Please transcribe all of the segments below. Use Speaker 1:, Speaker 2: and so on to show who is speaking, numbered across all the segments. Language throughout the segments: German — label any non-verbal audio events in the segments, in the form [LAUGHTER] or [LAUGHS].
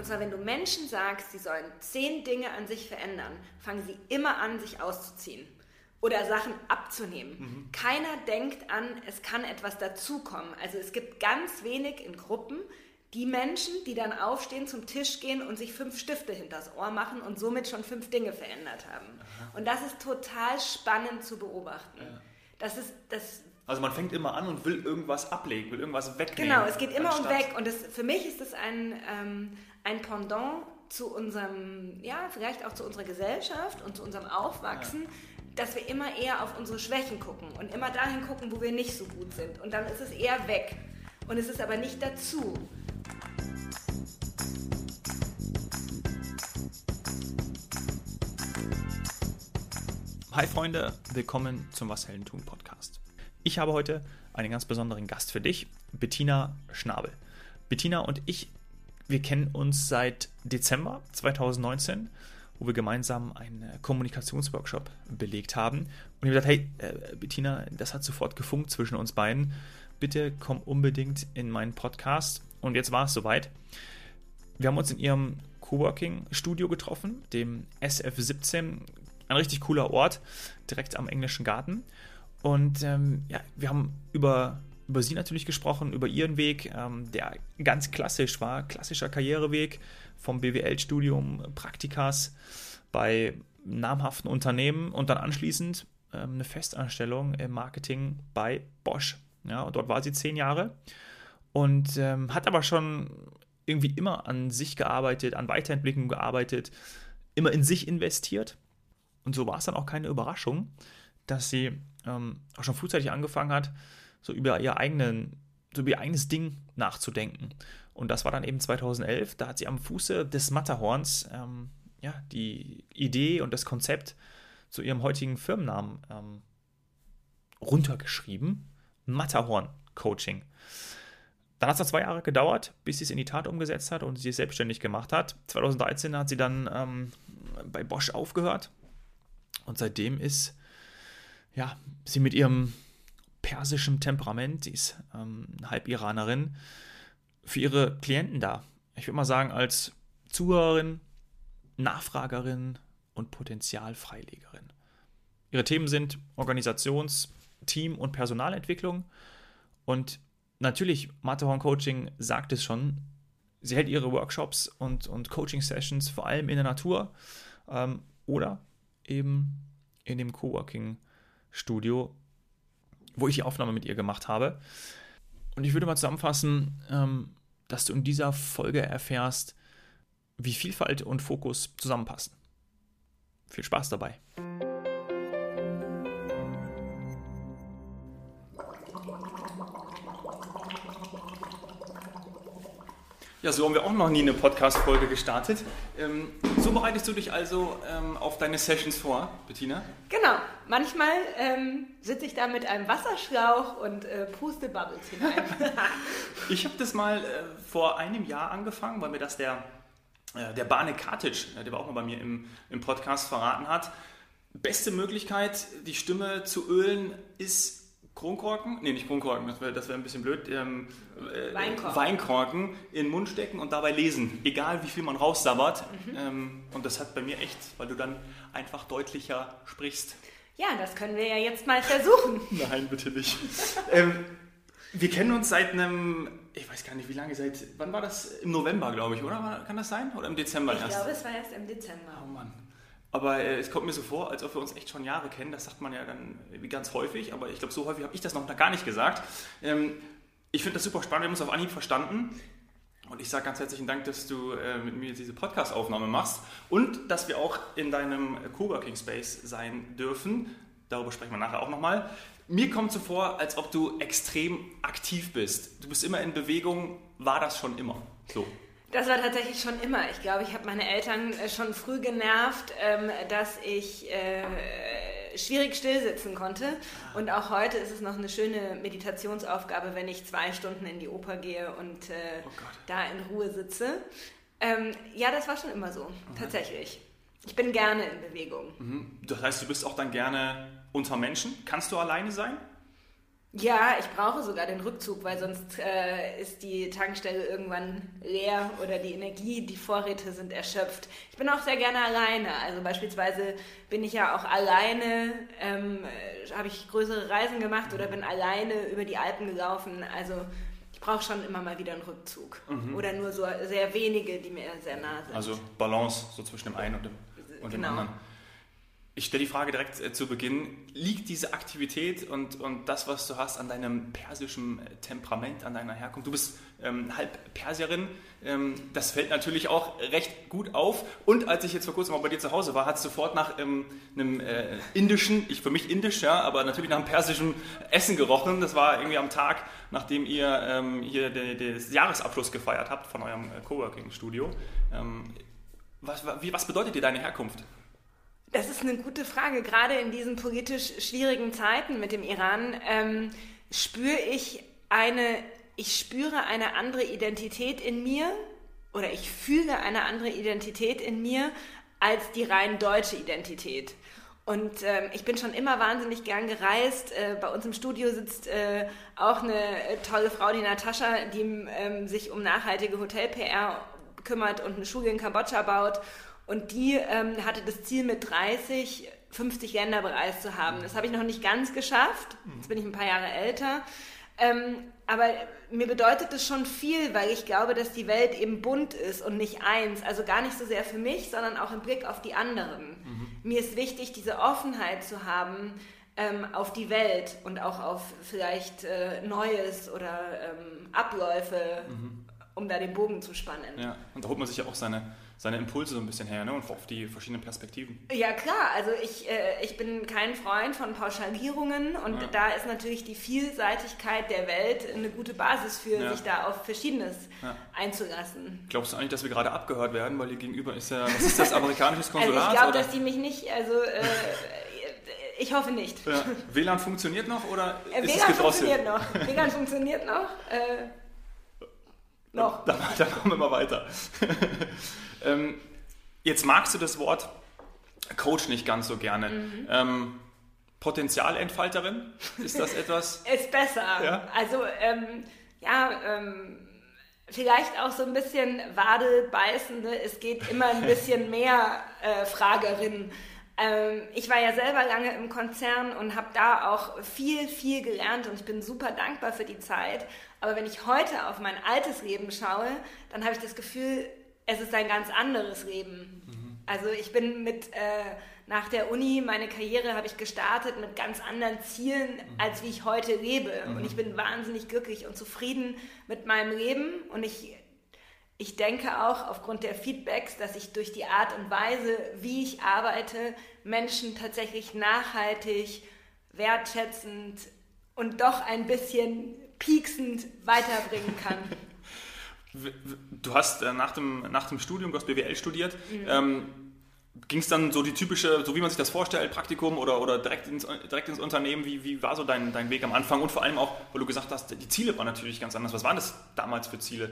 Speaker 1: Und zwar, wenn du Menschen sagst, sie sollen zehn Dinge an sich verändern, fangen sie immer an, sich auszuziehen oder Sachen abzunehmen. Mhm. Keiner denkt an, es kann etwas dazukommen. Also es gibt ganz wenig in Gruppen die Menschen, die dann aufstehen, zum Tisch gehen und sich fünf Stifte hinters Ohr machen und somit schon fünf Dinge verändert haben. Aha. Und das ist total spannend zu beobachten. Ja. Das ist das.
Speaker 2: Also man fängt immer an und will irgendwas ablegen, will irgendwas wegnehmen.
Speaker 1: Genau, es geht immer um weg. Und das, für mich ist es ein, ähm, ein Pendant zu unserem, ja, vielleicht auch zu unserer Gesellschaft und zu unserem Aufwachsen, ja dass wir immer eher auf unsere Schwächen gucken und immer dahin gucken, wo wir nicht so gut sind. Und dann ist es eher weg. Und es ist aber nicht dazu.
Speaker 2: Hi Freunde, willkommen zum Was Helden tun Podcast. Ich habe heute einen ganz besonderen Gast für dich, Bettina Schnabel. Bettina und ich, wir kennen uns seit Dezember 2019 wo wir gemeinsam einen äh, Kommunikationsworkshop belegt haben. Und ich habe gesagt, hey, äh, Bettina, das hat sofort gefunkt zwischen uns beiden. Bitte komm unbedingt in meinen Podcast. Und jetzt war es soweit. Wir haben uns in ihrem Coworking-Studio getroffen, dem SF17. Ein richtig cooler Ort, direkt am englischen Garten. Und ähm, ja, wir haben über, über sie natürlich gesprochen, über ihren Weg, ähm, der ganz klassisch war, klassischer Karriereweg, vom BWL-Studium, Praktikas bei namhaften Unternehmen und dann anschließend ähm, eine Festanstellung im Marketing bei Bosch. Ja, und dort war sie zehn Jahre und ähm, hat aber schon irgendwie immer an sich gearbeitet, an Weiterentwicklung gearbeitet, immer in sich investiert. Und so war es dann auch keine Überraschung, dass sie ähm, auch schon frühzeitig angefangen hat, so über ihr eigenen, so über ihr eigenes Ding nachzudenken. Und das war dann eben 2011. Da hat sie am Fuße des Matterhorns ähm, ja, die Idee und das Konzept zu ihrem heutigen Firmennamen ähm, runtergeschrieben. Matterhorn Coaching. Dann hat es noch zwei Jahre gedauert, bis sie es in die Tat umgesetzt hat und sie es selbstständig gemacht hat. 2013 hat sie dann ähm, bei Bosch aufgehört und seitdem ist ja, sie mit ihrem persischen Temperament, sie ist ähm, Halb-Iranerin, für ihre Klienten da. Ich würde mal sagen, als Zuhörerin, Nachfragerin und Potenzialfreilegerin. Ihre Themen sind Organisations-, Team- und Personalentwicklung. Und natürlich, Matterhorn Coaching sagt es schon, sie hält ihre Workshops und, und Coaching-Sessions vor allem in der Natur ähm, oder eben in dem Coworking-Studio, wo ich die Aufnahme mit ihr gemacht habe. Und ich würde mal zusammenfassen, ähm, dass du in dieser Folge erfährst, wie Vielfalt und Fokus zusammenpassen. Viel Spaß dabei. Ja, so haben wir auch noch nie eine Podcast-Folge gestartet. Ähm, so bereitest du dich also ähm, auf deine Sessions vor, Bettina?
Speaker 1: Genau. Manchmal ähm, sitze ich da mit einem Wasserschlauch und äh, puste Bubbles hinein. [LAUGHS]
Speaker 2: ich habe das mal äh, vor einem Jahr angefangen, weil mir das der, äh, der Barne Kartic, äh, der war auch mal bei mir im, im Podcast verraten hat. Beste Möglichkeit, die Stimme zu ölen, ist Kronkorken, nee, nicht Kronkorken, das wäre wär ein bisschen blöd, ähm,
Speaker 1: äh, Weinkorken.
Speaker 2: Weinkorken. in den Mund stecken und dabei lesen, egal wie viel man raussabbert. Mhm. Ähm, und das hat bei mir echt, weil du dann einfach deutlicher sprichst.
Speaker 1: Ja, das können wir ja jetzt mal versuchen. [LAUGHS]
Speaker 2: Nein, bitte nicht. ähm, wir kennen uns seit einem, ich weiß gar nicht wie lange, seit, wann war das? Im November, glaube ich, oder? Kann das sein? Oder im Dezember
Speaker 1: ich
Speaker 2: erst?
Speaker 1: Ich glaube, es war erst im Dezember.
Speaker 2: Oh Mann. Aber äh, es kommt mir so vor, als ob wir uns echt schon Jahre kennen. Das sagt man ja dann ganz häufig, aber ich glaube, so häufig habe ich das noch gar nicht gesagt. Ähm, ich finde das super spannend, wir haben uns auf Anhieb verstanden. Und ich sage ganz herzlichen Dank, dass du äh, mit mir diese Podcast-Aufnahme machst und dass wir auch in deinem Coworking Space sein dürfen. Darüber sprechen wir nachher auch nochmal. Mir kommt so vor, als ob du extrem aktiv bist. Du bist immer in Bewegung. War das schon immer so?
Speaker 1: Das war tatsächlich schon immer. Ich glaube, ich habe meine Eltern äh, schon früh genervt, ähm, dass ich äh, schwierig stillsitzen konnte. Und auch heute ist es noch eine schöne Meditationsaufgabe, wenn ich zwei Stunden in die Oper gehe und äh, oh da in Ruhe sitze. Ähm, ja, das war schon immer so, mhm. tatsächlich. Ich bin gerne in Bewegung.
Speaker 2: Mhm. Das heißt, du bist auch dann gerne unter Menschen. Kannst du alleine sein?
Speaker 1: Ja, ich brauche sogar den Rückzug, weil sonst äh, ist die Tankstelle irgendwann leer oder die Energie, die Vorräte sind erschöpft. Ich bin auch sehr gerne alleine. Also beispielsweise bin ich ja auch alleine, ähm, äh, habe ich größere Reisen gemacht oder bin alleine über die Alpen gelaufen. Also ich brauche schon immer mal wieder einen Rückzug. Mhm. Oder nur so sehr wenige, die mir sehr nah sind.
Speaker 2: Also Balance so zwischen dem einen und dem, und genau. dem anderen. Ich stelle die Frage direkt äh, zu Beginn. Liegt diese Aktivität und, und das, was du hast, an deinem persischen äh, Temperament, an deiner Herkunft? Du bist ähm, halb Persierin. Ähm, das fällt natürlich auch recht gut auf. Und als ich jetzt vor kurzem mal bei dir zu Hause war, hat es sofort nach ähm, einem äh, indischen, ich für mich indisch, ja, aber natürlich nach einem persischen Essen gerochen. Das war irgendwie am Tag, nachdem ihr ähm, hier den, den Jahresabschluss gefeiert habt von eurem äh, Coworking-Studio. Ähm, was, was bedeutet dir deine Herkunft?
Speaker 1: Das ist eine gute Frage. Gerade in diesen politisch schwierigen Zeiten mit dem Iran ähm, spüre ich eine, ich spüre eine andere Identität in mir oder ich fühle eine andere Identität in mir als die rein deutsche Identität. Und ähm, ich bin schon immer wahnsinnig gern gereist. Äh, bei uns im Studio sitzt äh, auch eine tolle Frau, die Natascha, die ähm, sich um nachhaltige Hotel-PR kümmert und eine Schule in Kambodscha baut. Und die ähm, hatte das Ziel, mit 30 50 Länder bereist zu haben. Das habe ich noch nicht ganz geschafft. Jetzt bin ich ein paar Jahre älter. Ähm, aber mir bedeutet das schon viel, weil ich glaube, dass die Welt eben bunt ist und nicht eins. Also gar nicht so sehr für mich, sondern auch im Blick auf die anderen. Mhm. Mir ist wichtig, diese Offenheit zu haben ähm, auf die Welt und auch auf vielleicht äh, Neues oder ähm, Abläufe, mhm. um da den Bogen zu spannen.
Speaker 2: Ja, und da holt man sich ja auch seine seine Impulse so ein bisschen her ne? und auf die verschiedenen Perspektiven.
Speaker 1: Ja klar, also ich, äh, ich bin kein Freund von Pauschalierungen und ja. da ist natürlich die Vielseitigkeit der Welt eine gute Basis für, ja. sich da auf Verschiedenes ja. einzulassen.
Speaker 2: Glaubst du eigentlich, dass wir gerade abgehört werden, weil hier gegenüber ist ja, was ist das, amerikanisches [LAUGHS] Konsulat?
Speaker 1: Also ich glaube, dass die mich nicht, also äh, ich hoffe nicht.
Speaker 2: WLAN funktioniert noch oder
Speaker 1: äh, ist WLAN es funktioniert noch. WLAN funktioniert noch. Äh, noch.
Speaker 2: Dann, dann machen wir mal weiter. Ähm, jetzt magst du das Wort Coach nicht ganz so gerne. Mhm. Ähm, Potenzialentfalterin, ist das etwas? [LAUGHS]
Speaker 1: ist besser. Ja? Also, ähm, ja, ähm, vielleicht auch so ein bisschen Wadelbeißende. Es geht immer ein bisschen [LAUGHS] mehr äh, Fragerin. Ähm, ich war ja selber lange im Konzern und habe da auch viel, viel gelernt und ich bin super dankbar für die Zeit. Aber wenn ich heute auf mein altes Leben schaue, dann habe ich das Gefühl, es ist ein ganz anderes Leben. Mhm. Also ich bin mit äh, nach der Uni, meine Karriere habe ich gestartet mit ganz anderen Zielen, mhm. als wie ich heute lebe. Mhm. Und ich bin wahnsinnig glücklich und zufrieden mit meinem Leben. Und ich, ich denke auch aufgrund der Feedbacks, dass ich durch die Art und Weise, wie ich arbeite, Menschen tatsächlich nachhaltig, wertschätzend und doch ein bisschen pieksend weiterbringen kann. [LAUGHS]
Speaker 2: Du hast äh, nach, dem, nach dem Studium, du hast BWL studiert. Mhm. Ähm, Ging es dann so die typische, so wie man sich das vorstellt, Praktikum oder, oder direkt, ins, direkt ins Unternehmen? Wie, wie war so dein, dein Weg am Anfang? Und vor allem auch, weil du gesagt hast, die Ziele waren natürlich ganz anders. Was waren das damals für Ziele?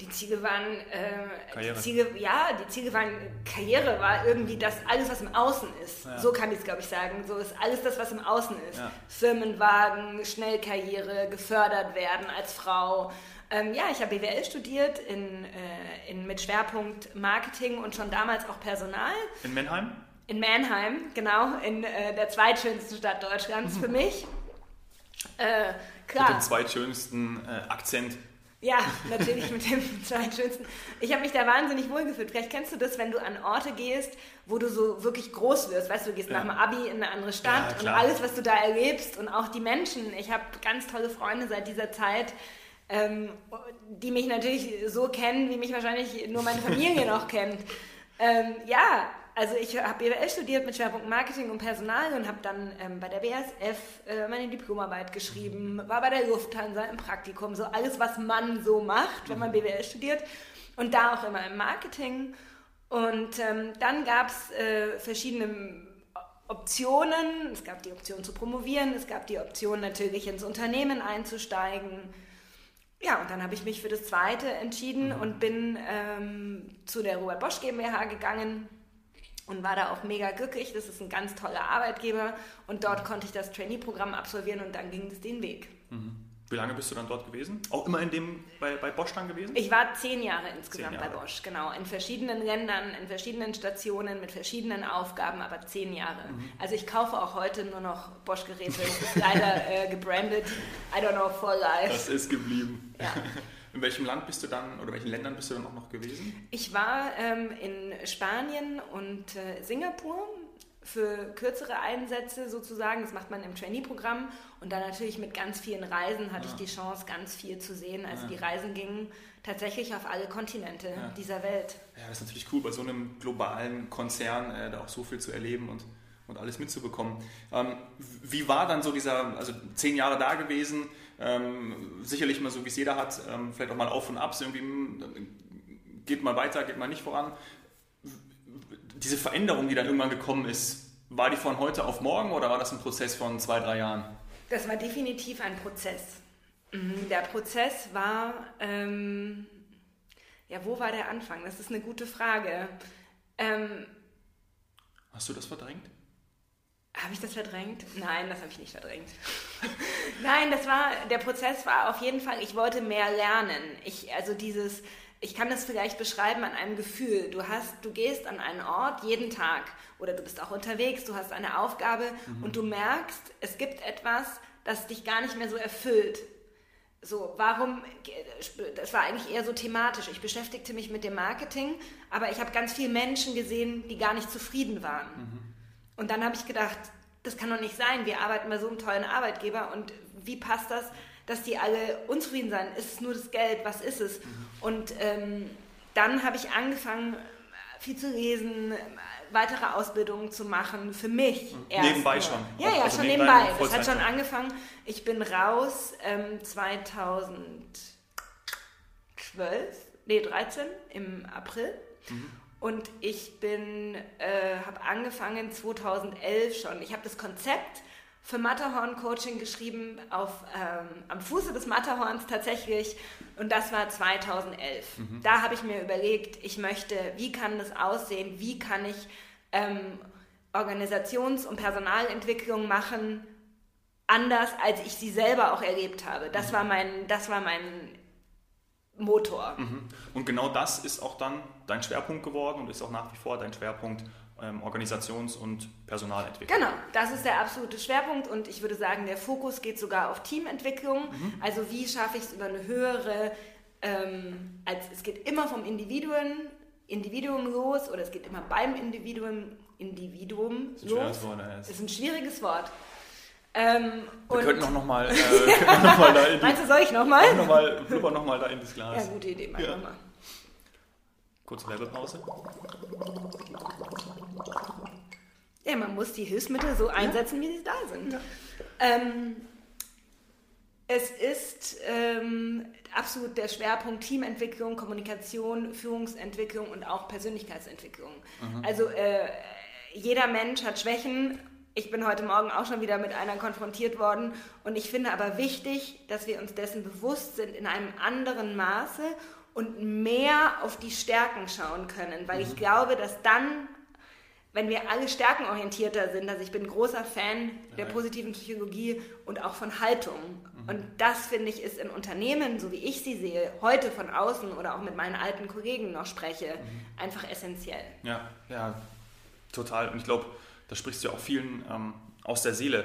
Speaker 1: Die Ziele waren, äh, Karriere. Die Ziele, ja, die Ziele waren, Karriere war irgendwie das, alles, was im Außen ist. Ja. So kann ich es, glaube ich, sagen. So ist alles das, was im Außen ist. Ja. Firmenwagen, Schnellkarriere, gefördert werden als Frau, ähm, ja, ich habe BWL studiert in, äh, in, mit Schwerpunkt Marketing und schon damals auch Personal.
Speaker 2: In Mannheim?
Speaker 1: In Mannheim, genau, in äh, der zweitschönsten Stadt Deutschlands für mich.
Speaker 2: Äh, klar. Mit dem zweitschönsten äh, Akzent.
Speaker 1: Ja, natürlich mit dem [LAUGHS] zweitschönsten. Ich habe mich da wahnsinnig wohlgefühlt. Vielleicht kennst du das, wenn du an Orte gehst, wo du so wirklich groß wirst. Weißt du, du gehst ja. nach dem Abi in eine andere Stadt ja, und alles, was du da erlebst und auch die Menschen. Ich habe ganz tolle Freunde seit dieser Zeit, ähm, die mich natürlich so kennen, wie mich wahrscheinlich nur meine Familie [LAUGHS] noch kennt. Ähm, ja, also ich habe BWL studiert mit Schwerpunkt Marketing und Personal und habe dann ähm, bei der BASF äh, meine Diplomarbeit geschrieben, war bei der Lufthansa im Praktikum, so alles, was man so macht, wenn man BWL studiert und da auch immer im Marketing. Und ähm, dann gab es äh, verschiedene Optionen. Es gab die Option zu promovieren, es gab die Option natürlich ins Unternehmen einzusteigen ja, und dann habe ich mich für das zweite entschieden mhm. und bin ähm, zu der Robert Bosch GmbH gegangen und war da auch mega glücklich. Das ist ein ganz toller Arbeitgeber und dort konnte ich das Trainee-Programm absolvieren und dann ging es den Weg.
Speaker 2: Mhm. Wie lange bist du dann dort gewesen? Auch immer in dem bei, bei Bosch dann gewesen?
Speaker 1: Ich war zehn Jahre insgesamt
Speaker 2: Zehn Jahre.
Speaker 1: bei Bosch, genau. In verschiedenen Ländern, in verschiedenen Stationen, mit verschiedenen Aufgaben, aber zehn Jahre.
Speaker 2: Mhm.
Speaker 1: Also ich kaufe auch heute nur noch Bosch-Geräte. Leider [LAUGHS] äh, gebrandet. I don't know, for life.
Speaker 2: Das ist geblieben.
Speaker 1: Ja. [LAUGHS]
Speaker 2: In welchem Land bist du dann, oder welchen Ländern bist du dann auch noch gewesen?
Speaker 1: Ich war ähm, in Spanien und äh, Singapur für kürzere Einsätze sozusagen. Das macht man im Trainee-Programm. Und dann natürlich mit ganz vielen Reisen hatte
Speaker 2: Ja.
Speaker 1: ich die Chance, ganz viel zu sehen. Also
Speaker 2: Ja.
Speaker 1: die Reisen gingen tatsächlich auf alle Kontinente
Speaker 2: Ja.
Speaker 1: dieser Welt.
Speaker 2: Ja, das ist natürlich cool, bei so einem globalen Konzern äh, da auch so viel zu erleben und, und alles mitzubekommen. Ähm, wie war dann so dieser, also zehn Jahre da gewesen, ähm, sicherlich mal so, wie es jeder hat, ähm, vielleicht auch mal auf und ab, so irgendwie hm, geht mal weiter, geht mal nicht voran. Diese Veränderung, die dann irgendwann gekommen ist, war die von heute auf morgen oder war das ein Prozess von zwei, drei Jahren?
Speaker 1: Das war definitiv ein Prozess. Mhm, Der Prozess war, ähm, ja, wo war der Anfang? Das ist eine gute Frage. Ähm,
Speaker 2: Hast du das verdrängt?
Speaker 1: Habe ich das verdrängt? Nein, das habe ich nicht verdrängt. [LAUGHS] Nein, das war, der Prozess war auf jeden Fall, ich wollte mehr lernen. Ich, also dieses, ich kann das vielleicht beschreiben an einem Gefühl. Du hast, du gehst an einen Ort jeden Tag oder du bist auch unterwegs, du hast eine Aufgabe und du merkst, es gibt etwas, das dich gar nicht mehr so erfüllt. So, warum, das war eigentlich eher so thematisch. Ich beschäftigte mich mit dem Marketing, aber ich habe ganz viele Menschen gesehen, die gar nicht zufrieden waren. Und dann habe ich gedacht, das kann doch nicht sein. Wir arbeiten bei so einem tollen Arbeitgeber und wie passt das, dass die alle unzufrieden sind? Ist es nur das Geld? Was ist es? Und ähm, dann habe ich angefangen, viel zu lesen, weitere Ausbildungen zu machen für mich. erst
Speaker 2: Nebenbei
Speaker 1: nur.
Speaker 2: schon?
Speaker 1: Ja, ja,
Speaker 2: Also
Speaker 1: schon
Speaker 2: nebenbei
Speaker 1: nebenbei. Das hat schon angefangen. Ich bin raus ähm, 2012, nee 13 im April.
Speaker 2: Mhm.
Speaker 1: Und ich bin, äh, habe angefangen 2011 schon. Ich habe das Konzept für Matterhorn Coaching geschrieben auf, ähm, am Fuße des Matterhorns tatsächlich. Und das war 2011. Da habe ich mir überlegt, ich möchte, wie kann das aussehen? Wie kann ich ähm, Organisations- und Personalentwicklung machen, anders als ich sie selber auch erlebt habe. Das war mein, das war mein Motor.
Speaker 2: Und genau das ist auch dann dein Schwerpunkt geworden und ist auch nach wie vor dein Schwerpunkt ähm, Organisations- und Personalentwicklung.
Speaker 1: Genau, das ist der absolute Schwerpunkt und ich würde sagen, der Fokus geht sogar auf Teamentwicklung. Also wie schaffe ich es über eine höhere, ähm, als es geht immer vom Individuum, Individuum los oder es geht immer beim Individuum, Individuum
Speaker 2: Das ist ein
Speaker 1: los.
Speaker 2: schweres Wort.
Speaker 1: Ist ein schwieriges Wort. Ähm,
Speaker 2: Wir
Speaker 1: und
Speaker 2: könnten auch nochmal äh, [LAUGHS] wir noch mal da in die,
Speaker 1: meinst du, soll ich nochmal?
Speaker 2: noch mal, blubber noch mal da in das
Speaker 1: Ja,
Speaker 2: Glas.
Speaker 1: gute Idee, mach
Speaker 2: Ja.
Speaker 1: mal.
Speaker 2: Kurze Werbepause.
Speaker 1: Ja, man muss die Hilfsmittel so einsetzen, wie sie da sind. Ähm, es ist ähm, absolut der Schwerpunkt Teamentwicklung, Kommunikation, Führungsentwicklung und auch Persönlichkeitsentwicklung. Also äh, jeder Mensch hat Schwächen. Ich bin heute Morgen auch schon wieder mit einer konfrontiert worden. Und ich finde aber wichtig, dass wir uns dessen bewusst sind in einem anderen Maße und mehr auf die Stärken schauen können. Weil ich glaube, dass dann wenn wir alle stärkenorientierter sind, also ich bin großer Fan der positiven Psychologie und auch von Haltung. Und das finde ich ist in Unternehmen, so wie ich sie sehe, heute von außen oder auch mit meinen alten Kollegen noch spreche, einfach essentiell.
Speaker 2: Ja, ja, total. Und ich glaube, da sprichst du ja auch vielen ähm, aus der Seele.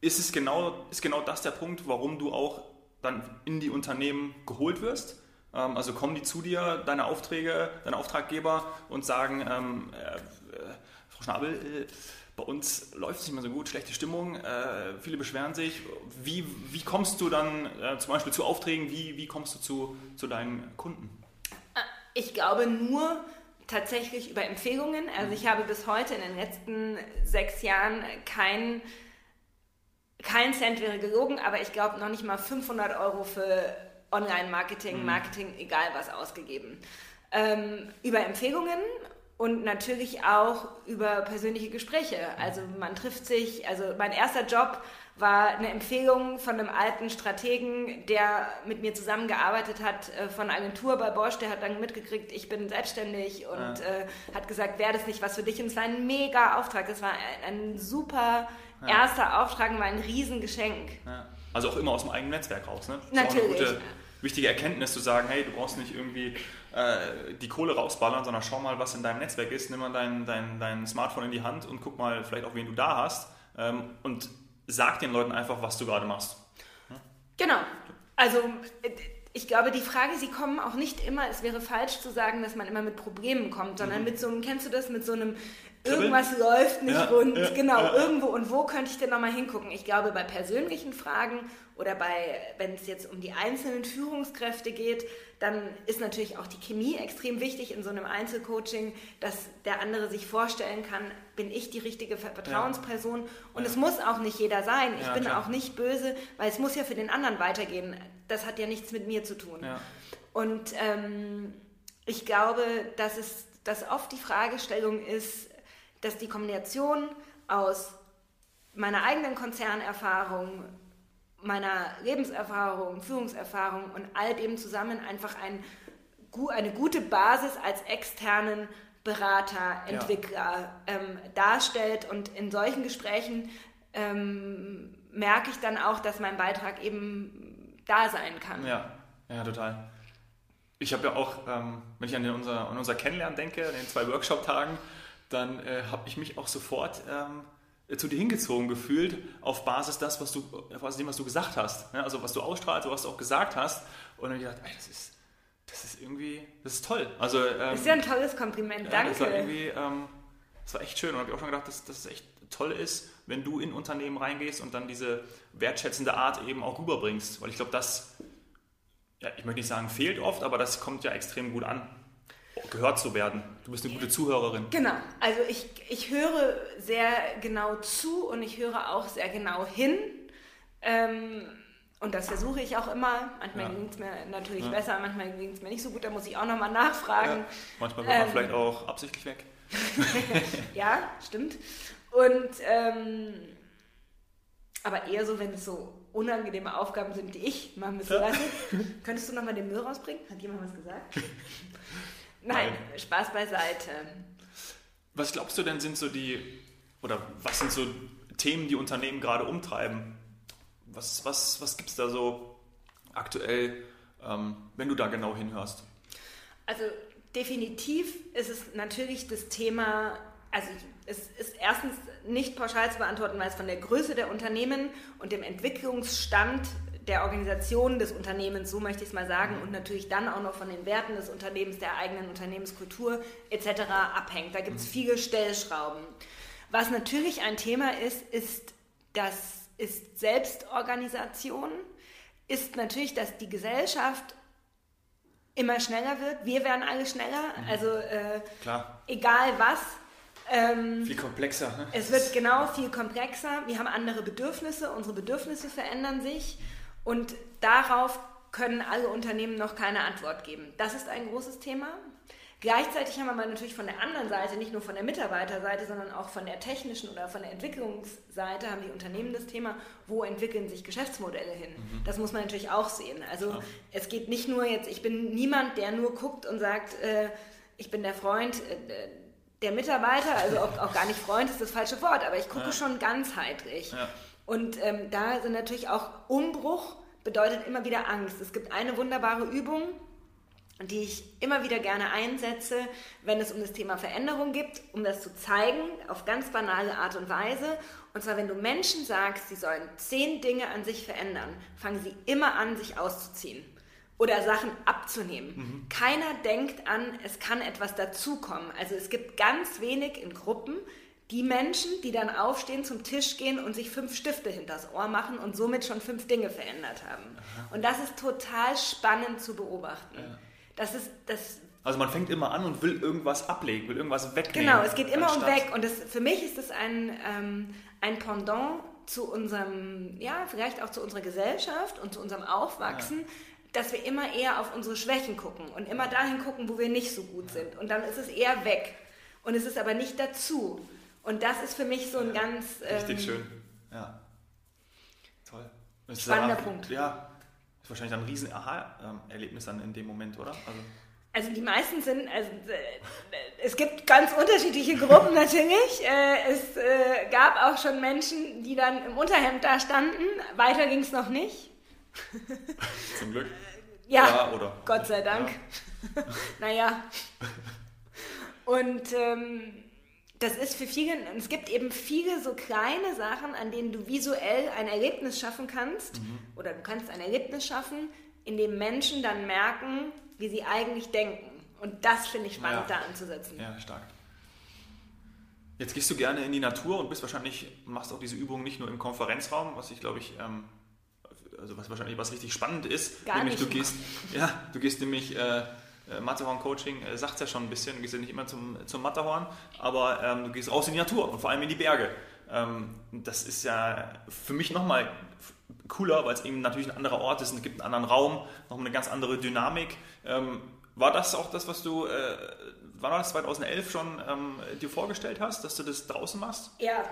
Speaker 2: Ist es genau, ist genau das der Punkt, warum du auch dann in die Unternehmen geholt wirst? Ähm, also kommen die zu dir, deine Aufträge, deine Auftraggeber und sagen, ähm, äh, äh, Frau Schnabel, äh, bei uns läuft es nicht mehr so gut, schlechte Stimmung, äh, viele beschweren sich. Wie, wie kommst du dann äh, zum Beispiel zu Aufträgen, wie, wie kommst du zu, zu deinen Kunden?
Speaker 1: Ich glaube nur tatsächlich über Empfehlungen. Also ich habe bis heute in den letzten sechs Jahren kein, kein Cent wäre gelogen, aber ich glaube noch nicht mal 500 Euro für Online-Marketing, Marketing, egal was ausgegeben. Ähm, über Empfehlungen und natürlich auch über persönliche Gespräche. Also man trifft sich, also mein erster Job war eine Empfehlung von einem alten Strategen, der mit mir zusammengearbeitet hat, äh, von Agentur bei Bosch, der hat dann mitgekriegt, ich bin selbstständig und
Speaker 2: Ja.
Speaker 1: äh, hat gesagt, wäre das nicht was für dich? Und es war ein mega Auftrag, es war ein, ein super erster Auftrag und war ein Riesengeschenk.
Speaker 2: Ja. Also auch immer aus dem eigenen Netzwerk raus. Ne?
Speaker 1: Das Natürlich.
Speaker 2: Ist auch eine gute, wichtige Erkenntnis zu sagen, hey, du brauchst nicht irgendwie äh, die Kohle rausballern, sondern schau mal, was in deinem Netzwerk ist. Nimm mal dein, dein, dein Smartphone in die Hand und guck mal vielleicht auch, wen du da hast. Ähm, und sag den Leuten einfach, was du gerade machst.
Speaker 1: Hm? Genau. Also ich glaube, die Frage, sie kommen auch nicht immer, es wäre falsch zu sagen, dass man immer mit Problemen kommt, sondern mhm. mit so einem, kennst du das, mit so einem irgendwas läuft nicht ja, rund, ja, genau, ja, irgendwo und wo könnte ich denn nochmal hingucken? Ich glaube, bei persönlichen Fragen oder bei, wenn es jetzt um die einzelnen Führungskräfte geht, dann ist natürlich auch die Chemie extrem wichtig in so einem Einzelcoaching, dass der andere sich vorstellen kann, bin ich die richtige Vertrauensperson? Und es muss auch nicht jeder sein. Ich bin klar. auch nicht böse, weil es muss ja für den anderen weitergehen. Das hat ja nichts mit mir zu tun. Und ähm, ich glaube, dass es dass oft die Fragestellung ist, dass die Kombination aus meiner eigenen Konzernerfahrung, meiner Lebenserfahrung, Führungserfahrung und all dem zusammen einfach ein, eine gute Basis als externen Berater, Entwickler ja. ähm, darstellt. Und in solchen Gesprächen ähm, merke ich dann auch, dass mein Beitrag eben da sein kann.
Speaker 2: Ja, ja, total. Ich habe ja auch, ähm, wenn ich an, unser, an unser Kennenlernen denke, an den zwei Workshop-Tagen, dann äh, habe ich mich auch sofort ähm, zu dir hingezogen gefühlt, auf Basis das, was du, auf Basis dem, was du gesagt hast. Ne? Also was du ausstrahlst, was du auch gesagt hast. Und dann habe ich gedacht, ey, das ist, das ist irgendwie, das ist toll. Also, ähm,
Speaker 1: das ist ja ein tolles Kompliment, danke.
Speaker 2: das war irgendwie, ähm, das war echt schön. Und habe ich auch schon gedacht, dass, dass es echt toll ist, wenn du in Unternehmen reingehst und dann diese wertschätzende Art eben auch rüberbringst. Weil ich glaube, das, ja, ich möchte nicht sagen, fehlt oft, aber das kommt ja extrem gut an gehört zu werden. Du bist eine gute Zuhörerin.
Speaker 1: Genau. Also ich, ich höre sehr genau zu und ich höre auch sehr genau hin. Ähm, und das versuche ich auch immer. Manchmal ja. gelingt es mir natürlich ja. besser, manchmal gelingt es mir nicht so gut. Da muss ich auch nochmal nachfragen. Ja.
Speaker 2: Manchmal man ähm, vielleicht auch absichtlich weg. [LAUGHS]
Speaker 1: ja, stimmt. Und ähm, aber eher so, wenn es so unangenehme Aufgaben sind, die ich machen müsste. Ja. Könntest du nochmal den Müll rausbringen? Hat jemand was gesagt? [LAUGHS] Nein, Nein, Spaß beiseite.
Speaker 2: Was glaubst du denn sind so die, oder was sind so Themen, die Unternehmen gerade umtreiben? Was, was, was gibt es da so aktuell, ähm, wenn du da genau hinhörst?
Speaker 1: Also definitiv ist es natürlich das Thema, also es ist erstens nicht pauschal zu beantworten, weil es von der Größe der Unternehmen und dem Entwicklungsstand der Organisation des Unternehmens, so möchte ich es mal sagen, und natürlich dann auch noch von den Werten des Unternehmens, der eigenen Unternehmenskultur etc. abhängt. Da gibt es mhm. viele Stellschrauben. Was natürlich ein Thema ist, ist, das ist Selbstorganisation, ist natürlich, dass die Gesellschaft immer schneller wird. Wir werden alle schneller, mhm. also äh, egal was.
Speaker 2: Ähm, viel komplexer. Ne?
Speaker 1: Es wird genau viel komplexer. Wir haben andere Bedürfnisse, unsere Bedürfnisse verändern sich. Und darauf können alle Unternehmen noch keine Antwort geben. Das ist ein großes Thema. Gleichzeitig haben wir aber natürlich von der anderen Seite, nicht nur von der Mitarbeiterseite, sondern auch von der technischen oder von der Entwicklungsseite, haben die Unternehmen das Thema, wo entwickeln sich Geschäftsmodelle hin. Mhm. Das muss man natürlich auch sehen. Also ja. es geht nicht nur jetzt, ich bin niemand, der nur guckt und sagt, äh, ich bin der Freund äh, der Mitarbeiter, also auch, auch, gar nicht Freund ist das falsche Wort, aber ich gucke ja. schon ganzheitlich. Ja. Und ähm, da sind natürlich auch Umbruch bedeutet immer wieder Angst. Es gibt eine wunderbare Übung, die ich immer wieder gerne einsetze, wenn es um das Thema Veränderung geht, um das zu zeigen, auf ganz banale Art und Weise. Und zwar, wenn du Menschen sagst, sie sollen zehn Dinge an sich verändern, fangen sie immer an, sich auszuziehen oder Sachen abzunehmen. Mhm. Keiner denkt an, es kann etwas dazukommen. Also es gibt ganz wenig in Gruppen, die Menschen, die dann aufstehen, zum Tisch gehen und sich fünf Stifte hinters Ohr machen und somit schon fünf Dinge verändert haben. Aha. Und das ist total spannend zu beobachten. Ja. Das ist das.
Speaker 2: Also man fängt immer an und will irgendwas ablegen, will irgendwas wegnehmen.
Speaker 1: Genau, es geht immer um weg. Und das, für mich ist das ein, ähm, ein Pendant zu unserem, ja, vielleicht auch zu unserer Gesellschaft und zu unserem Aufwachsen, ja. dass wir immer eher auf unsere Schwächen gucken und immer dahin gucken, wo wir nicht so gut sind. Und dann ist es eher weg. Und es ist aber nicht dazu. Und das ist für mich so ein ganz.
Speaker 2: Ähm, Richtig schön. Ja. Toll.
Speaker 1: Ist spannender Punkt.
Speaker 2: Ja. Ist wahrscheinlich ein riesen Aha-Erlebnis dann in dem Moment, oder? Also
Speaker 1: Also die meisten sind, also äh, es gibt ganz unterschiedliche Gruppen [LAUGHS] natürlich. Äh, es äh, gab auch schon Menschen, die dann im Unterhemd da standen. Weiter ging es noch nicht. [LAUGHS]
Speaker 2: Zum Glück.
Speaker 1: Ja, ja oder? Gott sei Dank. Ja. [LAUGHS] naja. Und ähm, das ist für viele, es gibt eben viele so kleine Sachen, an denen du visuell ein Erlebnis schaffen kannst. Mhm. Oder du kannst ein Erlebnis schaffen, in dem Menschen dann merken, wie sie eigentlich denken. Und das finde ich spannend, ja. da anzusetzen.
Speaker 2: Ja, stark. Jetzt gehst du gerne in die Natur und bist wahrscheinlich, machst auch diese Übung nicht nur im Konferenzraum, was ich glaube ich, ähm, also was wahrscheinlich was richtig spannend ist.
Speaker 1: Gar
Speaker 2: nämlich
Speaker 1: nicht.
Speaker 2: du gehst, ja, du gehst nämlich äh, äh, Matterhorn-Coaching äh, sagt es ja schon ein bisschen, du gehst ja nicht immer zum, zum Matterhorn, aber ähm, du gehst raus in die Natur und vor allem in die Berge. Ähm, das ist ja für mich nochmal cooler, weil es eben natürlich ein anderer Ort ist und es gibt einen anderen Raum, nochmal eine ganz andere Dynamik. Ähm, war das auch das, was du, äh, war das 2011 schon ähm, dir vorgestellt hast, dass du das draußen machst?
Speaker 1: Ja,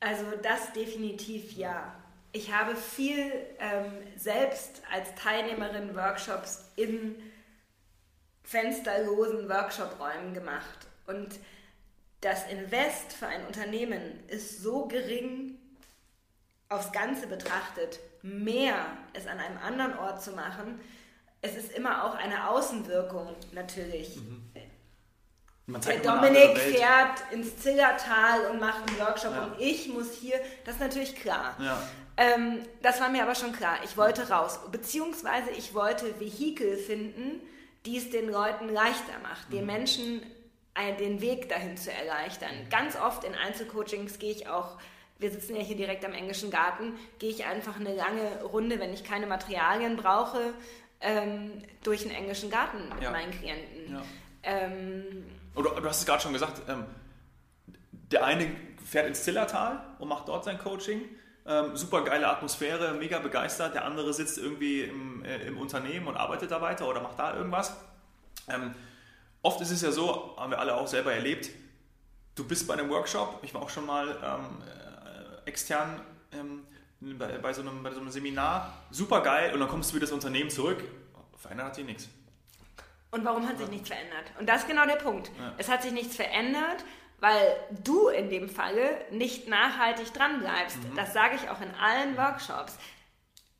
Speaker 1: also das definitiv ja. Ich habe viel ähm, selbst als Teilnehmerin Workshops in fensterlosen Workshop-Räumen gemacht. Und das Invest für ein Unternehmen ist so gering aufs Ganze betrachtet, mehr es an einem anderen Ort zu machen. Es ist immer auch eine Außenwirkung natürlich. Mhm. Der Dominik fährt ins Zillertal und macht einen Workshop ja. und ich muss hier, das ist natürlich klar. Ja. Ähm, das war mir aber schon klar. Ich wollte raus, beziehungsweise ich wollte Vehikel finden, die es den Leuten leichter macht, den mhm. Menschen den Weg dahin zu erleichtern. Ganz oft in Einzelcoachings gehe ich auch, wir sitzen ja hier direkt am englischen Garten, gehe ich einfach eine lange Runde, wenn ich keine Materialien brauche, ähm, durch den englischen Garten mit ja. meinen Klienten. Ja. Ähm,
Speaker 2: Oder du hast es gerade schon gesagt, ähm, der eine fährt ins Zillertal und macht dort sein Coaching ähm, super geile Atmosphäre, mega begeistert. Der andere sitzt irgendwie im, äh, im Unternehmen und arbeitet da weiter oder macht da irgendwas. Ähm, oft ist es ja so, haben wir alle auch selber erlebt, du bist bei einem Workshop, ich war auch schon mal ähm, äh, extern ähm, bei, bei, so einem, bei so einem Seminar, super geil und dann kommst du wieder das Unternehmen zurück, verändert hat sich nichts.
Speaker 1: Und warum hat sich nichts verändert? Und das ist genau der Punkt. Ja. Es hat sich nichts verändert, weil du in dem Falle nicht nachhaltig dran bleibst. Mhm. Das sage ich auch in allen Workshops.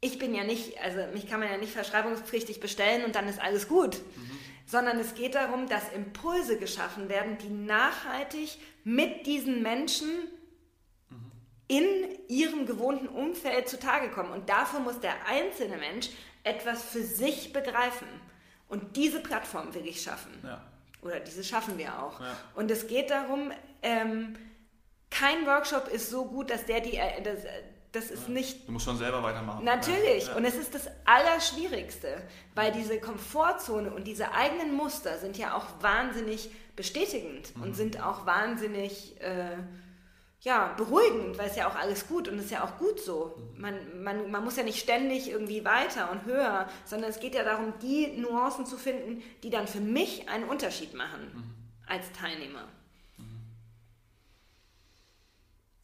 Speaker 1: Ich bin ja nicht, also mich kann man ja nicht verschreibungspflichtig bestellen und dann ist alles gut. Mhm. Sondern es geht darum, dass Impulse geschaffen werden, die nachhaltig mit diesen Menschen mhm. in ihrem gewohnten Umfeld zutage kommen. Und dafür muss der einzelne Mensch etwas für sich begreifen. Und diese Plattform will ich schaffen. Ja. Oder diese schaffen wir auch. Ja. Und es geht darum, ähm, kein Workshop ist so gut, dass der die, äh, das, das ist ja. nicht.
Speaker 2: Du musst schon selber weitermachen.
Speaker 1: Natürlich. Ja. Und es ist das Allerschwierigste, weil diese Komfortzone und diese eigenen Muster sind ja auch wahnsinnig bestätigend mhm. und sind auch wahnsinnig. Äh, ja, beruhigend, weil es ja auch alles gut und es ist ja auch gut so. Man, man, man muss ja nicht ständig irgendwie weiter und höher, sondern es geht ja darum, die Nuancen zu finden, die dann für mich einen Unterschied machen mhm. als Teilnehmer. Mhm.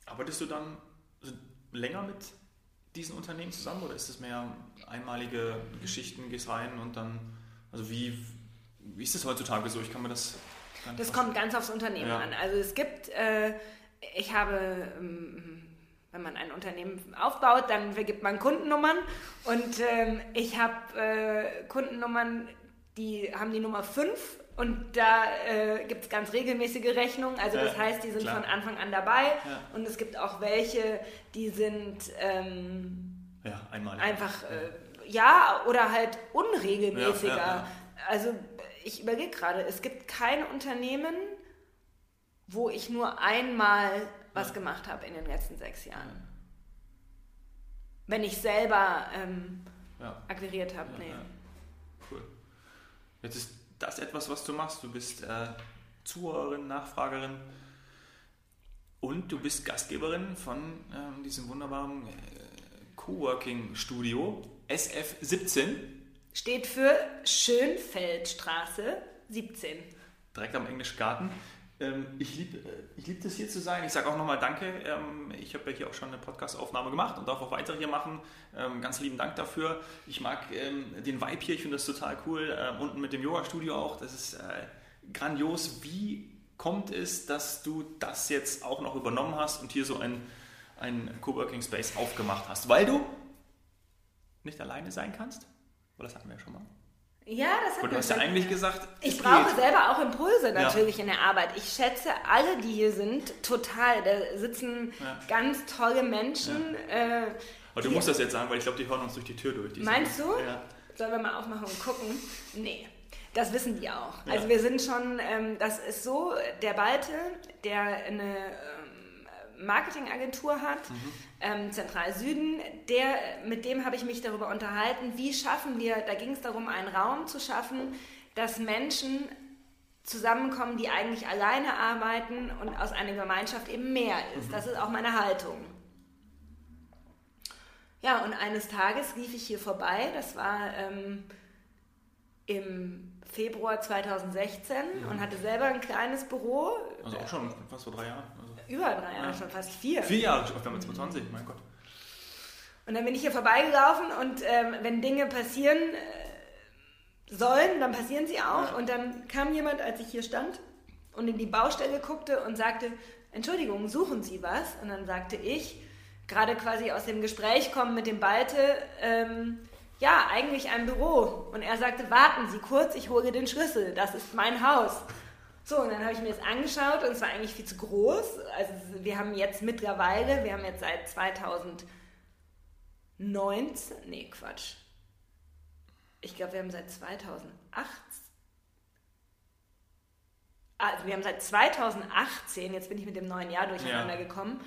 Speaker 2: Arbeitest du dann länger mit diesen Unternehmen zusammen oder ist es mehr einmalige Geschichten, gehst rein und dann, also wie, wie ist das heutzutage so? Ich kann mir das.
Speaker 1: Das kommt ganz aufs Unternehmen ja. an. Also es gibt. Äh, ich habe, ähm, wenn man ein Unternehmen aufbaut, dann vergibt man Kundennummern und ähm, ich habe äh, Kundennummern, die haben die Nummer 5 und da äh, gibt es ganz regelmäßige Rechnungen. Also das heißt, die sind klar. von Anfang an dabei ja. und es gibt auch welche, die sind ähm,
Speaker 2: ja,
Speaker 1: einfach äh, ja oder halt unregelmäßiger. Ja, also ich überlege gerade, es gibt kein Unternehmen, wo ich nur einmal was ja. gemacht habe in den letzten sechs Jahren. Ja. Wenn ich selber ähm, ja. akquiriert habe. nee.
Speaker 2: Cool. Jetzt ist das etwas, was du machst. Du bist äh, Zuhörerin, Nachfragerin und du bist Gastgeberin von ähm, diesem wunderbaren äh, Coworking-Studio SF17.
Speaker 1: Steht für Schönfeldstraße 17.
Speaker 2: Direkt am Englischen Garten. Ähm, ich liebe äh, ich lieb das hier zu sein. Ich sage auch nochmal Danke. Ähm, ich habe ja hier auch schon eine Podcast-Aufnahme gemacht und darf auch weitere hier machen. Ähm, ganz lieben Dank dafür. Ich mag den Vibe hier, ich finde das total cool. unten mit dem Yoga-Studio auch. Das ist äh, grandios. Wie kommt es, dass du das jetzt auch noch übernommen hast und hier so ein, ein Coworking Space aufgemacht hast? Weil du nicht alleine sein kannst? Weil das hatten wir ja schon mal.
Speaker 1: Ja, das hat
Speaker 2: Und du hast ja eigentlich gesagt,
Speaker 1: ich brauche geht. selber auch Impulse natürlich ja. in der Arbeit. Ich schätze alle, die hier sind, total. Da sitzen ja. ganz tolle Menschen. Ja.
Speaker 2: Äh, Aber du musst das jetzt sagen, weil ich glaube, die hören uns durch die Tür durch.
Speaker 1: Meinst du?
Speaker 2: Ja.
Speaker 1: Sollen wir mal aufmachen und gucken? Nee. Das wissen die auch. Also wir sind schon, ähm, das ist so, der Balte, der eine Marketingagentur hat, mhm. ähm, Zentral Süden, der, mit dem habe ich mich darüber unterhalten, wie schaffen wir, da ging es darum, einen Raum zu schaffen, dass Menschen zusammenkommen, die eigentlich alleine arbeiten und aus einer Gemeinschaft eben mehr ist. Mhm. Das ist auch meine Haltung. Ja, und eines Tages lief ich hier vorbei, das war ähm, im Februar 2016 ja. und hatte selber ein kleines Büro.
Speaker 2: Also auch schon fast vor drei Jahren.
Speaker 1: Über drei Jahre, ja. schon fast vier.
Speaker 2: Vier Jahre, wir haben 2020, mein Gott.
Speaker 1: Und dann bin ich hier vorbeigelaufen und ähm, wenn Dinge passieren äh, sollen, dann passieren sie auch. Ja. Und dann kam jemand, als ich hier stand und in die Baustelle guckte und sagte, Entschuldigung, suchen Sie was? Und dann sagte ich, gerade quasi aus dem Gespräch kommen mit dem Balte, ähm, ja, eigentlich ein Büro. Und er sagte, warten Sie kurz, ich hole den Schlüssel, das ist mein Haus. So, und dann habe ich mir das angeschaut und es war eigentlich viel zu groß. Also wir haben jetzt mittlerweile, wir haben jetzt seit 2019, nee, Quatsch. Ich glaube, wir haben seit 2008, also wir haben seit 2018, jetzt bin ich mit dem neuen Jahr durcheinander ja. gekommen,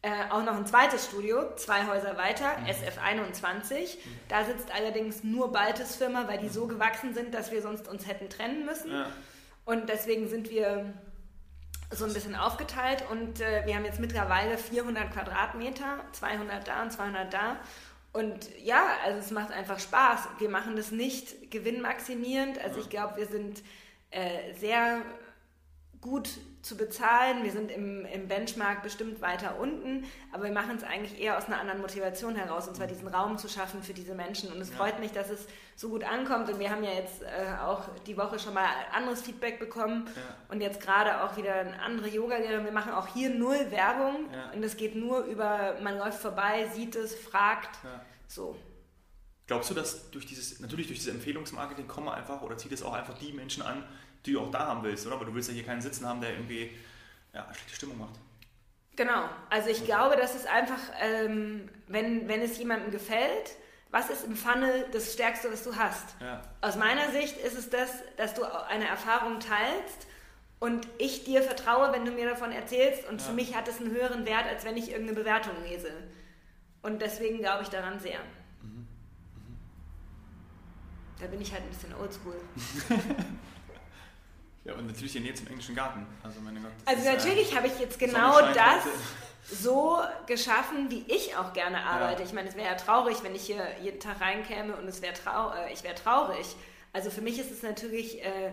Speaker 1: äh, auch noch ein zweites Studio, zwei Häuser weiter, mhm. SF21. Mhm. Da sitzt allerdings nur Baltes Firma, weil die so gewachsen sind, dass wir sonst uns hätten trennen müssen. Ja. Und deswegen sind wir so ein bisschen aufgeteilt und äh, wir haben jetzt mittlerweile 400 Quadratmeter, 200 da und 200 da. Und ja, also es macht einfach Spaß. Wir machen das nicht gewinnmaximierend. Also ich glaube, wir sind äh, sehr gut zu bezahlen. Wir sind im, im Benchmark bestimmt weiter unten, aber wir machen es eigentlich eher aus einer anderen Motivation heraus, und zwar diesen Raum zu schaffen für diese Menschen. Und es ja. freut mich, dass es so gut ankommt. Und wir haben ja jetzt äh, auch die Woche schon mal anderes Feedback bekommen ja. und jetzt gerade auch wieder eine andere Yoga-Lehrerin. Wir machen auch hier null Werbung ja. und es geht nur über, man läuft vorbei, sieht es, fragt. So.
Speaker 2: Glaubst du, dass durch dieses, natürlich durch dieses Empfehlungsmarketing kommen einfach oder zieht es auch einfach die Menschen an, die du auch da haben willst, oder? Aber du willst ja hier keinen sitzen haben, der irgendwie ja, schlechte Stimmung macht.
Speaker 1: Genau, also ich glaube, dass es einfach, ähm, wenn, wenn es jemandem gefällt, was ist im Funnel das Stärkste, was du hast? Ja. Aus meiner Sicht ist es das, dass du eine Erfahrung teilst und ich dir vertraue, wenn du mir davon erzählst und ja. für mich hat es einen höheren Wert, als wenn ich irgendeine Bewertung lese. Und deswegen glaube ich daran sehr. Da bin ich halt ein bisschen oldschool. [LAUGHS]
Speaker 2: Ja, und natürlich in zum englischen Garten. Also, meine Gott,
Speaker 1: also natürlich äh, habe ich jetzt genau das so geschaffen, wie ich auch gerne arbeite. Ja. Ich meine, es wäre ja traurig, wenn ich hier jeden Tag reinkäme und es wäre trau äh, ich wäre traurig. Also für mich ist es natürlich äh,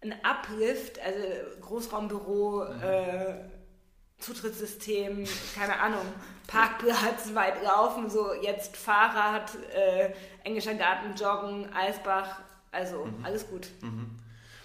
Speaker 1: ein Uplift, also Großraumbüro, mhm. äh, Zutrittssystem, keine Ahnung, [LAUGHS] Parkplatz, weit laufen, so jetzt Fahrrad, äh, englischer Garten, Joggen, Eisbach, also mhm. alles gut.
Speaker 2: Mhm.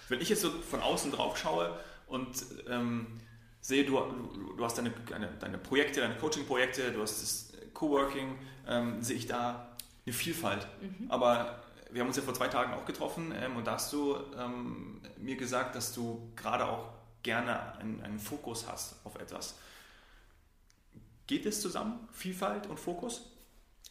Speaker 2: Wenn ich jetzt so von außen drauf schaue und ähm, sehe, du, du, du hast deine, deine, deine, Projekte, deine Coaching-Projekte, du hast das Coworking, ähm, sehe ich da eine Vielfalt. Mhm. Aber wir haben uns ja vor zwei Tagen auch getroffen ähm, und da hast du ähm, mir gesagt, dass du gerade auch gerne einen, einen, Fokus hast auf etwas. Geht es zusammen, Vielfalt und Fokus?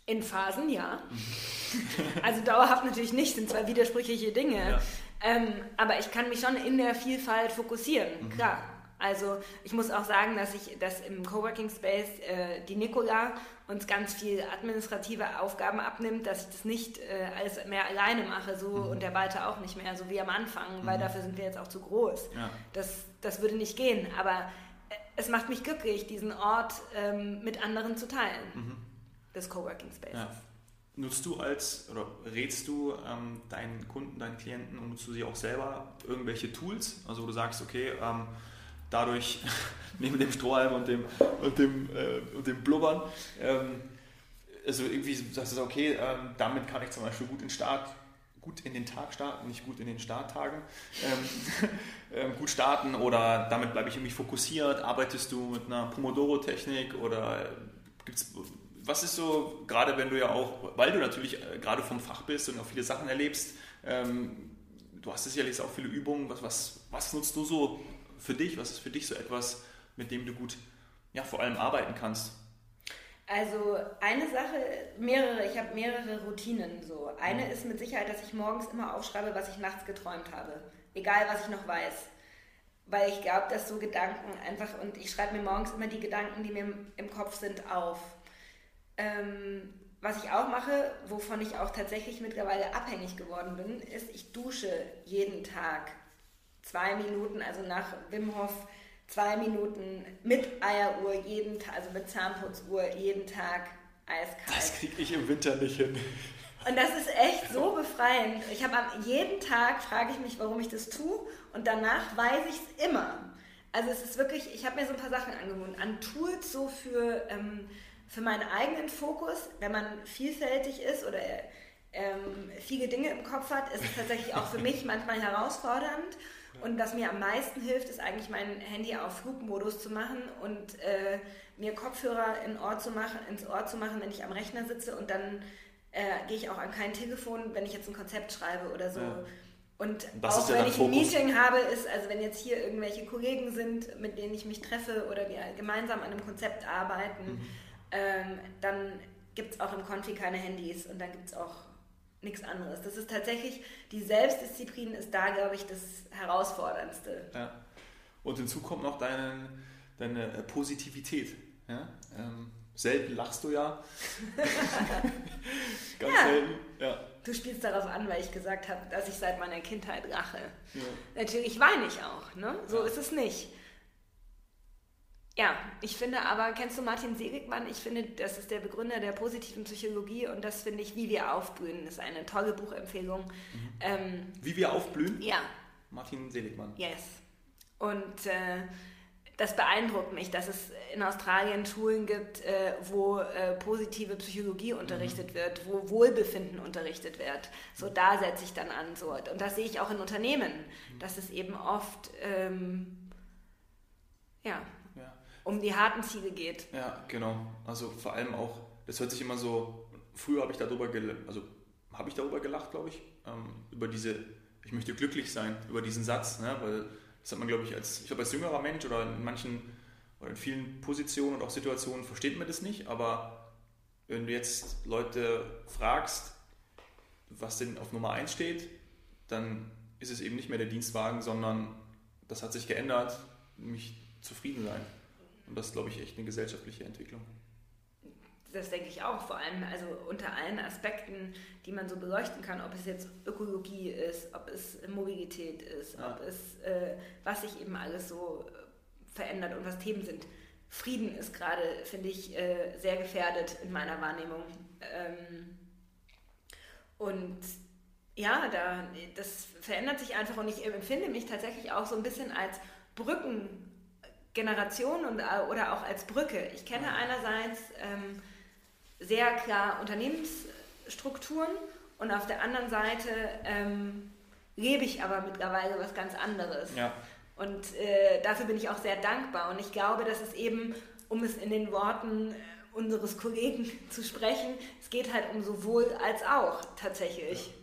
Speaker 1: In Phasen ja. Mhm. also dauerhaft natürlich nicht, sind zwei widersprüchliche Dinge. Ja. Ähm, aber ich kann mich schon in der Vielfalt fokussieren, mhm. klar. Also ich muss auch sagen, dass ich das im Coworking Space äh, die Nicola uns ganz viel administrative Aufgaben abnimmt, dass ich das nicht äh, alles mehr alleine mache, so mhm. und der Walter auch nicht mehr, so wie am Anfang, mhm. weil dafür sind wir jetzt auch zu groß. Ja. Das, das würde nicht gehen. Aber es macht mich glücklich, diesen Ort ähm, mit anderen zu teilen. Mhm. Des Coworking Spaces. Ja.
Speaker 2: Nutzt du als oder rätst du ähm, deinen Kunden, deinen Klienten und nutzt du sie auch selber irgendwelche Tools? Also wo du sagst, okay, ähm, dadurch [LAUGHS] neben dem Strohhalm und dem, und dem, äh, und dem Blubbern, ähm, also irgendwie sagst du, okay, ähm, damit kann ich zum Beispiel gut in Start gut in den Tag starten, nicht gut in den Starttagen, ähm, [LAUGHS] ähm, gut starten oder damit bleibe ich irgendwie fokussiert? Arbeitest du mit einer Pomodoro-Technik oder gibt's, was ist so, gerade wenn du ja auch, weil du natürlich äh, gerade vom Fach bist und auch viele Sachen erlebst, ähm, du hast sicherlich auch viele Übungen, was, was, was nutzt du so für dich? Was ist für dich so etwas, mit dem du gut ja, vor allem arbeiten kannst?
Speaker 1: Also eine Sache, mehrere, ich habe mehrere Routinen so. Eine mhm. ist mit Sicherheit, dass ich morgens immer aufschreibe, was ich nachts geträumt habe. Egal, was ich noch weiß. Weil ich glaube, dass so Gedanken einfach, und ich schreibe mir morgens immer die Gedanken, die mir im Kopf sind, auf. Ähm, was ich auch mache, wovon ich auch tatsächlich mittlerweile abhängig geworden bin, ist, ich dusche jeden Tag zwei Minuten, also nach Wim Hof zwei Minuten mit Eieruhr jeden Tag, also mit Zahnputzuhr jeden Tag eiskalt.
Speaker 2: Das kriege ich im Winter nicht hin.
Speaker 1: Und das ist echt so befreiend. Ich habe jeden Tag frage ich mich, warum ich das tue und danach weiß ich es immer. Also es ist wirklich, ich habe mir so ein paar Sachen angewohnt, an Tools so für, ähm, für meinen eigenen Fokus, wenn man vielfältig ist oder ähm, viele Dinge im Kopf hat, ist es tatsächlich auch für mich manchmal herausfordernd. Und was mir am meisten hilft, ist eigentlich mein Handy auf Flugmodus zu machen und äh, mir Kopfhörer in Ohr zu machen, ins Ohr zu machen, wenn ich am Rechner sitze und dann äh, gehe ich auch an kein Telefon, wenn ich jetzt ein Konzept schreibe oder so. Ja. Und das auch wenn ich ein Meeting habe, ist, also wenn jetzt hier irgendwelche Kollegen sind, mit denen ich mich treffe oder wir gemeinsam an einem Konzept arbeiten, mhm. ähm, dann gibt es auch im Konfi keine Handys und dann gibt es auch nichts anderes. Das ist tatsächlich, die Selbstdisziplin ist da, glaube ich, das Herausforderndste.
Speaker 2: Ja. Und hinzu kommt noch deine, deine Positivität. Ja? Ähm, selten lachst du ja. [LAUGHS]
Speaker 1: Ganz ja. selten. Ja. Du spielst darauf an, weil ich gesagt habe, dass ich seit meiner Kindheit lache. Ja. Natürlich weine ich auch, ne? So ist es nicht. Ja, ich finde aber, kennst du Martin Seligmann? Ich finde, das ist der Begründer der positiven Psychologie und das finde ich, wie wir aufblühen, ist eine tolle Buchempfehlung. Mhm.
Speaker 2: Ähm, wie wir aufblühen?
Speaker 1: Ja.
Speaker 2: Martin Seligmann.
Speaker 1: Yes. Und äh, das beeindruckt mich, dass es in Australien Schulen gibt, äh, wo äh, positive Psychologie unterrichtet mhm. wird, wo Wohlbefinden unterrichtet wird. So da setze ich dann an. So. Und das sehe ich auch in Unternehmen, mhm. dass es eben oft ähm, ja, um die harten Ziele geht.
Speaker 2: Ja, genau. Also vor allem auch, das hört sich immer so, früher habe ich darüber also habe ich darüber gelacht, glaube ich, ähm, über diese, ich möchte glücklich sein, über diesen Satz, ne? weil das hat man, glaube ich, als, ich glaube, als jüngerer Mensch oder in manchen oder in vielen Positionen und auch Situationen versteht man das nicht, aber wenn du jetzt Leute fragst, was denn auf Nummer 1 steht, dann ist es eben nicht mehr der Dienstwagen, sondern das hat sich geändert, nämlich zufrieden sein. Und das ist, glaube ich, echt eine gesellschaftliche Entwicklung.
Speaker 1: Das denke ich auch, vor allem also unter allen Aspekten, die man so beleuchten kann, ob es jetzt Ökologie ist, ob es Mobilität ist, ja. ob es, äh, was sich eben alles so äh, verändert und was Themen sind. Frieden ist gerade, finde ich, äh, sehr gefährdet in meiner Wahrnehmung. Ähm, und ja, da, das verändert sich einfach und ich empfinde mich tatsächlich auch so ein bisschen als Brücken Generation und, äh, oder auch als Brücke. Ich kenne einerseits ähm, sehr klar Unternehmensstrukturen und auf der anderen Seite ähm, lebe ich aber mittlerweile was ganz anderes. Ja. Und äh, dafür bin ich auch sehr dankbar. Und ich glaube, dass es eben, um es in den Worten äh, unseres Kollegen [LAUGHS] zu sprechen, es geht halt um sowohl als auch tatsächlich. Ja.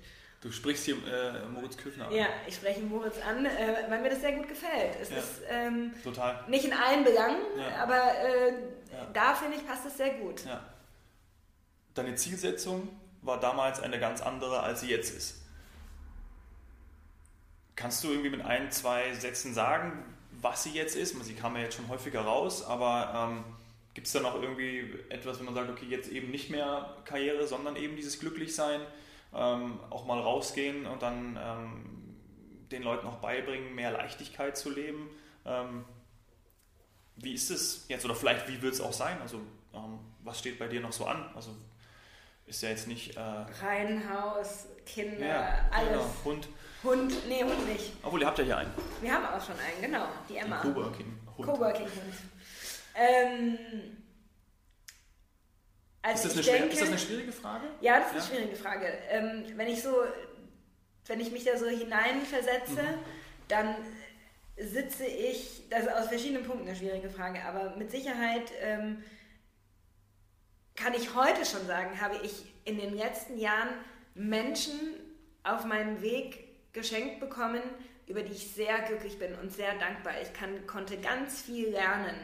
Speaker 2: Du sprichst hier äh, Moritz Küffner
Speaker 1: an. Ja, ich spreche Moritz an, äh, weil mir das sehr gut gefällt. Es
Speaker 2: ja,
Speaker 1: ist ähm,
Speaker 2: total.
Speaker 1: nicht in allen Belangen, ja. aber äh, ja. da finde ich, passt es sehr gut.
Speaker 2: Deine Zielsetzung war damals eine ganz andere, als sie jetzt ist. Kannst du irgendwie mit ein, zwei Sätzen sagen, was sie jetzt ist? Sie kam ja jetzt schon häufiger raus, aber ähm, gibt es da noch irgendwie etwas, wenn man sagt, okay, jetzt eben nicht mehr Karriere, sondern eben dieses Glücklichsein? Ähm, auch mal rausgehen und dann ähm, den Leuten auch beibringen, mehr Leichtigkeit zu leben. Ähm, wie ist es jetzt oder vielleicht wie wird es auch sein? Also ähm, was steht bei dir noch so an? Also ist ja jetzt nicht. Äh,
Speaker 1: Reihenhaus, Kinder,
Speaker 2: ja,
Speaker 1: alles.
Speaker 2: Genau. Hund.
Speaker 1: Hund, nee, Hund nicht.
Speaker 2: Obwohl, ihr habt ja hier einen.
Speaker 1: Wir haben auch schon einen, genau. Die Emma.
Speaker 2: Coworking-Hund.
Speaker 1: Coworking-Hund. Ähm, also
Speaker 2: ist, das eine
Speaker 1: denke,
Speaker 2: ist das eine schwierige Frage?
Speaker 1: Ja, das ist
Speaker 2: Ja?
Speaker 1: eine schwierige Frage. Ähm, wenn ich so, wenn ich mich da so hineinversetze,
Speaker 2: Mhm.
Speaker 1: dann sitze ich, das ist aus verschiedenen Punkten eine schwierige Frage, aber mit Sicherheit ähm, kann ich heute schon sagen, habe ich in den letzten Jahren Menschen auf meinem Weg geschenkt bekommen, über die ich sehr glücklich bin und sehr dankbar. Ich kann, konnte ganz viel lernen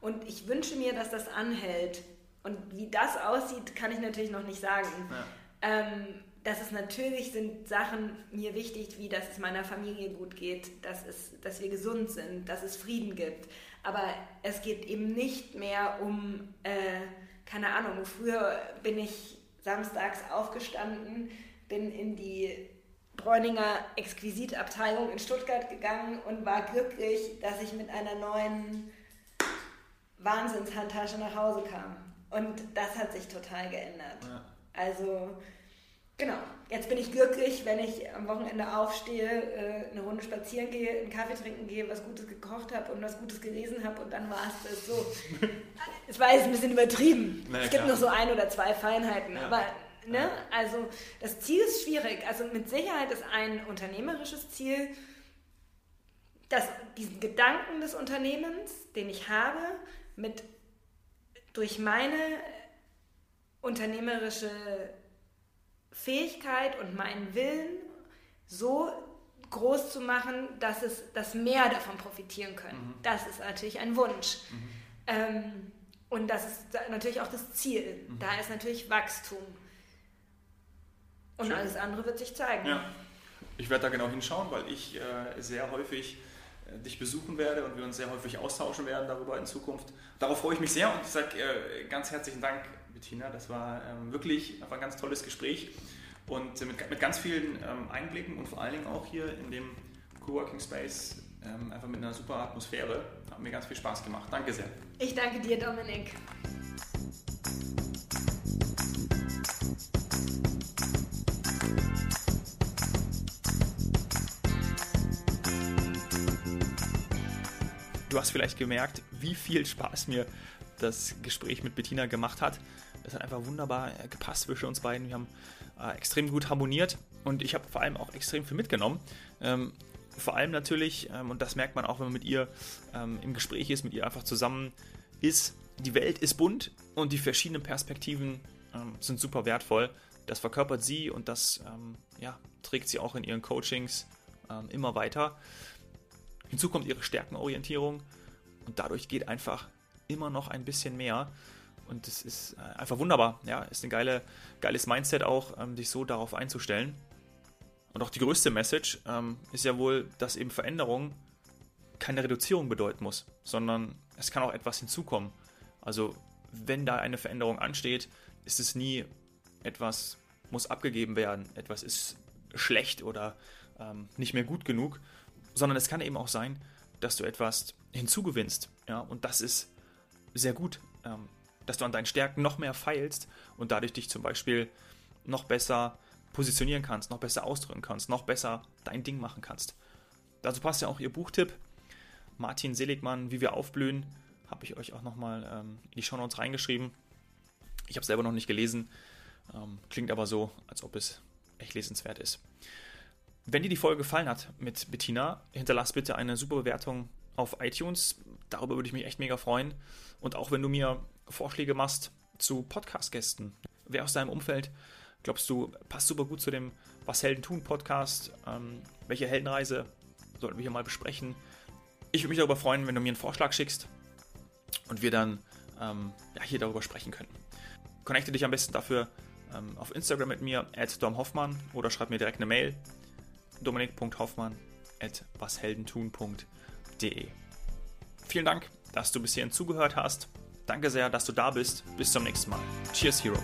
Speaker 1: und ich wünsche mir, dass das anhält. Und wie das aussieht, kann ich natürlich noch nicht sagen.
Speaker 2: Ja.
Speaker 1: Ähm, dass es natürlich sind Sachen mir wichtig, wie dass es meiner Familie gut geht, dass, es, dass wir gesund sind, dass es Frieden gibt. Aber es geht eben nicht mehr um, äh, keine Ahnung, früher bin ich samstags aufgestanden, bin in die Bräuninger Exquisitabteilung in Stuttgart gegangen und war glücklich, dass ich mit einer neuen Wahnsinnshandtasche nach Hause kam. Und das hat sich total geändert.
Speaker 2: Ja.
Speaker 1: Also, genau. Jetzt bin ich glücklich, wenn ich am Wochenende aufstehe, äh, eine Runde spazieren gehe, einen Kaffee trinken gehe, was Gutes gekocht habe und was Gutes gelesen habe und dann war es das so. [LAUGHS] Es war jetzt ein bisschen übertrieben.
Speaker 2: Na
Speaker 1: es gibt
Speaker 2: klar.
Speaker 1: noch so ein oder zwei Feinheiten,
Speaker 2: Ja.
Speaker 1: aber ne,
Speaker 2: Ja.
Speaker 1: also das Ziel ist schwierig. Also mit Sicherheit ist ein unternehmerisches Ziel, dass diesen Gedanken des Unternehmens, den ich habe, mit durch meine unternehmerische Fähigkeit und meinen Willen so groß zu machen, dass es dass mehr davon profitieren können. Das ist natürlich ein Wunsch. Ähm, und das ist natürlich auch das Ziel. Da ist natürlich Wachstum. Und
Speaker 2: Schön.
Speaker 1: alles andere wird sich zeigen.
Speaker 2: Ja. Ich werde da genau hinschauen, weil ich äh, sehr häufig dich besuchen werde und wir uns sehr häufig austauschen werden darüber in Zukunft. Darauf freue ich mich sehr und ich sage äh, ganz herzlichen Dank, Bettina. Das war ähm, wirklich einfach ein ganz tolles Gespräch und äh, mit, mit ganz vielen ähm, Einblicken und vor allen Dingen auch hier in dem Coworking Space ähm, einfach mit einer super Atmosphäre. Hat mir ganz viel Spaß gemacht. Danke sehr.
Speaker 1: Ich danke dir, Dominik.
Speaker 2: Du hast vielleicht gemerkt, wie viel Spaß mir das Gespräch mit Bettina gemacht hat. Das hat einfach wunderbar äh, gepasst zwischen uns beiden. Wir haben äh, extrem gut harmoniert und ich habe vor allem auch extrem viel mitgenommen. Ähm, vor allem natürlich, ähm, und das merkt man auch, wenn man mit ihr ähm, im Gespräch ist, mit ihr einfach zusammen ist, die Welt ist bunt und die verschiedenen Perspektiven ähm, sind super wertvoll. Das verkörpert sie und das ähm, ja, trägt sie auch in ihren Coachings ähm, immer weiter. Hinzu kommt ihre Stärkenorientierung und dadurch geht einfach immer noch ein bisschen mehr. Und das ist äh, einfach wunderbar. Ja, ist ein geile, geiles Mindset auch, ähm, dich so darauf einzustellen. Und auch die größte Message ähm, ist ja wohl, dass eben Veränderung keine Reduzierung bedeuten muss, sondern es kann auch etwas hinzukommen. Also wenn da eine Veränderung ansteht, ist es nie etwas muss abgegeben werden, etwas ist schlecht oder ähm, nicht mehr gut genug, sondern es kann eben auch sein, dass du etwas hinzugewinnst. Ja, und das ist sehr gut, ähm, dass du an deinen Stärken noch mehr feilst und dadurch dich zum Beispiel noch besser positionieren kannst, noch besser ausdrücken kannst, noch besser dein Ding machen kannst. Dazu passt ja auch ihr Buchtipp. Martin Seligmann, Wie wir aufblühen, habe ich euch auch nochmal ähm, in die Shownotes reingeschrieben. Ich habe es selber noch nicht gelesen, ähm, klingt aber so, als ob es echt lesenswert ist. Wenn dir die Folge gefallen hat mit Bettina, hinterlass bitte eine super Bewertung auf iTunes. Darüber würde ich mich echt mega freuen. Und auch wenn du mir Vorschläge machst zu Podcast-Gästen, wer aus deinem Umfeld glaubst du passt super gut zu dem Was Helden tun Podcast? Ähm, welche Heldenreise sollten wir hier mal besprechen? Ich würde mich darüber freuen, wenn du mir einen Vorschlag schickst und wir dann ähm, ja, hier darüber sprechen können. Connecte dich am besten dafür ähm, auf Instagram mit mir, at domhoffmann oder schreib mir direkt eine Mail, dominik.hoffmann at washeldentun.de. Vielen Dank, dass du bis hierhin zugehört hast. Danke sehr, dass du da bist. Bis zum nächsten Mal. Cheers, Hero.